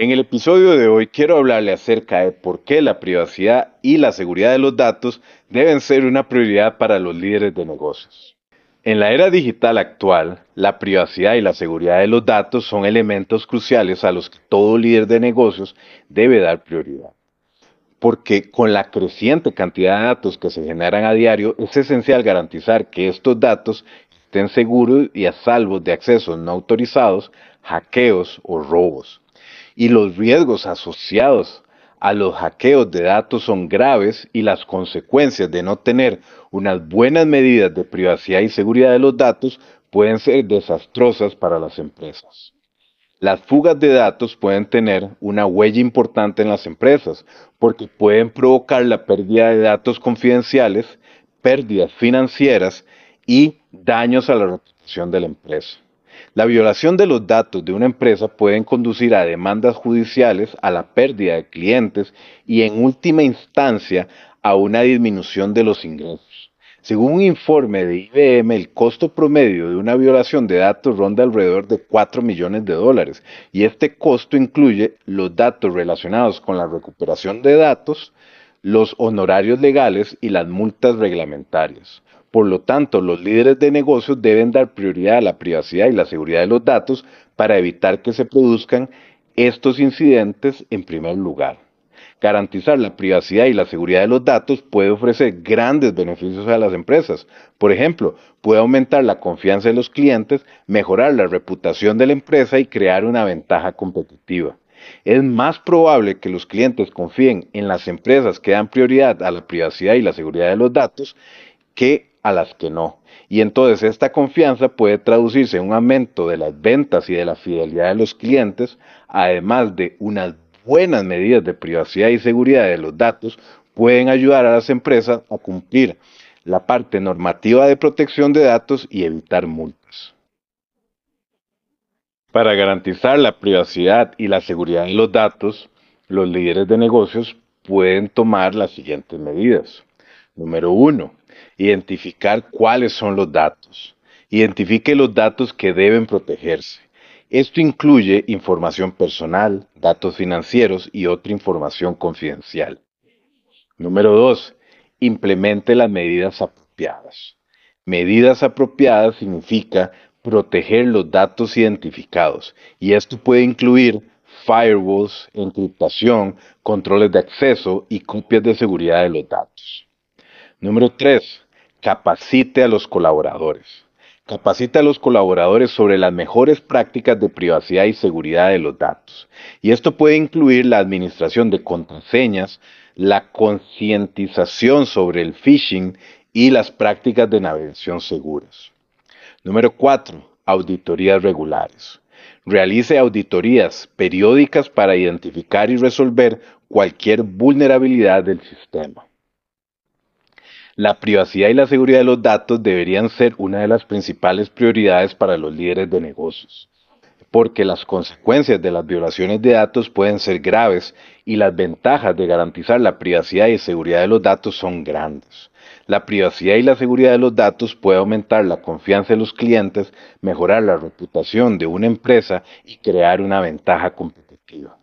En el episodio de hoy quiero hablarle acerca de por qué la privacidad y la seguridad de los datos deben ser una prioridad para los líderes de negocios. En la era digital actual, la privacidad y la seguridad de los datos son elementos cruciales a los que todo líder de negocios debe dar prioridad. Porque con la creciente cantidad de datos que se generan a diario, es esencial garantizar que estos datos estén seguros y a salvo de accesos no autorizados, hackeos o robos y los riesgos asociados a los hackeos de datos son graves y las consecuencias de no tener unas buenas medidas de privacidad y seguridad de los datos pueden ser desastrosas para las empresas. Las fugas de datos pueden tener una huella importante en las empresas porque pueden provocar la pérdida de datos confidenciales, pérdidas financieras y daños a la reputación de la empresa. La violación de los datos de una empresa pueden conducir a demandas judiciales, a la pérdida de clientes y en última instancia a una disminución de los ingresos. Según un informe de IBM, el costo promedio de una violación de datos ronda alrededor de 4 millones de dólares y este costo incluye los datos relacionados con la recuperación de datos, los honorarios legales y las multas reglamentarias. Por lo tanto, los líderes de negocios deben dar prioridad a la privacidad y la seguridad de los datos para evitar que se produzcan estos incidentes en primer lugar. Garantizar la privacidad y la seguridad de los datos puede ofrecer grandes beneficios a las empresas. Por ejemplo, puede aumentar la confianza de los clientes, mejorar la reputación de la empresa y crear una ventaja competitiva. Es más probable que los clientes confíen en las empresas que dan prioridad a la privacidad y la seguridad de los datos que a las que no. Y entonces esta confianza puede traducirse en un aumento de las ventas y de la fidelidad de los clientes, además de unas buenas medidas de privacidad y seguridad de los datos, pueden ayudar a las empresas a cumplir la parte normativa de protección de datos y evitar multas. Para garantizar la privacidad y la seguridad de los datos, los líderes de negocios pueden tomar las siguientes medidas. Número uno, identificar cuáles son los datos. Identifique los datos que deben protegerse. Esto incluye información personal, datos financieros y otra información confidencial. Número 2. Implemente las medidas apropiadas. Medidas apropiadas significa proteger los datos identificados y esto puede incluir firewalls, encriptación, controles de acceso y copias de seguridad de los datos. Número 3 capacite a los colaboradores. Capacite a los colaboradores sobre las mejores prácticas de privacidad y seguridad de los datos. Y esto puede incluir la administración de contraseñas, la concientización sobre el phishing y las prácticas de navegación seguras. Número 4. Auditorías regulares. Realice auditorías periódicas para identificar y resolver cualquier vulnerabilidad del sistema. La privacidad y la seguridad de los datos deberían ser una de las principales prioridades para los líderes de negocios, porque las consecuencias de las violaciones de datos pueden ser graves y las ventajas de garantizar la privacidad y seguridad de los datos son grandes. La privacidad y la seguridad de los datos puede aumentar la confianza de los clientes, mejorar la reputación de una empresa y crear una ventaja competitiva.